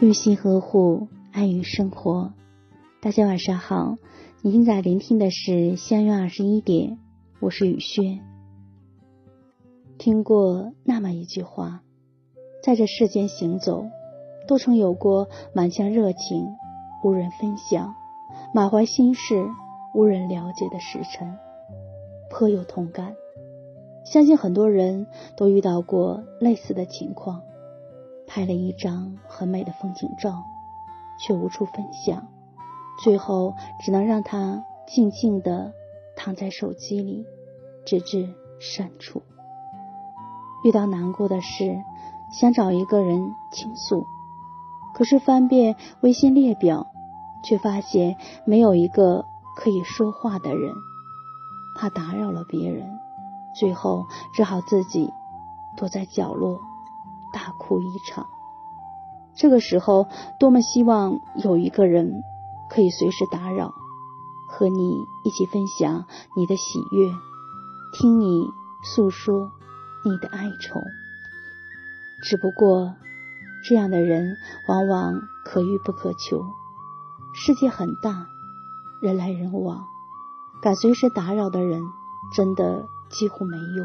用心呵护，爱与生活。大家晚上好，你现在聆听的是相约二十一点，我是雨轩。听过那么一句话，在这世间行走，都曾有过满腔热情无人分享，满怀心事无人了解的时辰，颇有同感。相信很多人都遇到过类似的情况，拍了一张很美的风景照，却无处分享，最后只能让它静静的躺在手机里，直至删除。遇到难过的事，想找一个人倾诉，可是翻遍微信列表，却发现没有一个可以说话的人，怕打扰了别人。最后只好自己躲在角落大哭一场。这个时候，多么希望有一个人可以随时打扰，和你一起分享你的喜悦，听你诉说你的哀愁。只不过，这样的人往往可遇不可求。世界很大，人来人往，敢随时打扰的人，真的。几乎没有，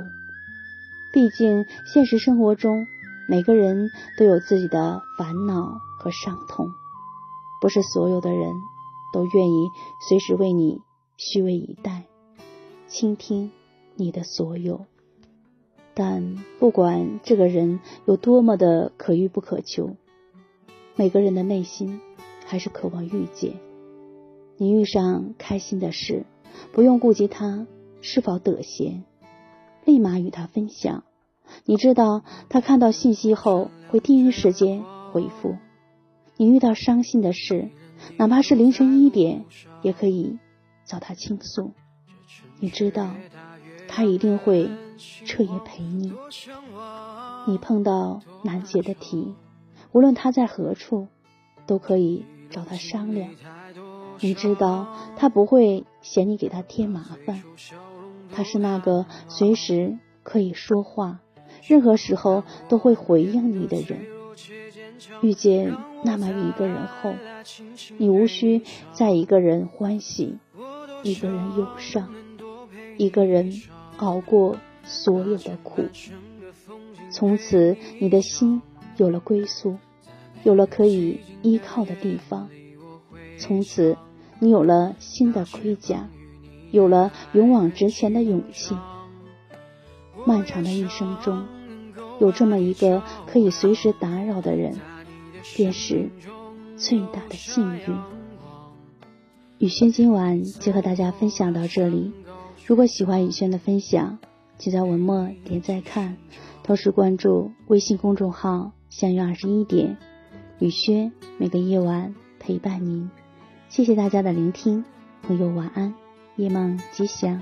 毕竟现实生活中每个人都有自己的烦恼和伤痛，不是所有的人都愿意随时为你虚位以待，倾听你的所有。但不管这个人有多么的可遇不可求，每个人的内心还是渴望遇见。你遇上开心的事，不用顾及他是否得闲。立马与他分享，你知道他看到信息后会第一时间回复。你遇到伤心的事，哪怕是凌晨一点，也可以找他倾诉。你知道他一定会彻夜陪你。你碰到难解的题，无论他在何处，都可以找他商量。你知道他不会嫌你给他添麻烦。他是那个随时可以说话，任何时候都会回应你的人。遇见那么一个人后，你无需再一个人欢喜，一个人忧伤，一个人熬过所有的苦。从此，你的心有了归宿，有了可以依靠的地方。从此，你有了新的盔甲。有了勇往直前的勇气。漫长的一生中，有这么一个可以随时打扰的人，便是最大的幸运。雨轩今晚就和大家分享到这里。如果喜欢雨轩的分享，请在文末点赞看，同时关注微信公众号“相约二十一点”，雨轩每个夜晚陪伴您。谢谢大家的聆听，朋友晚安。夜梦吉祥。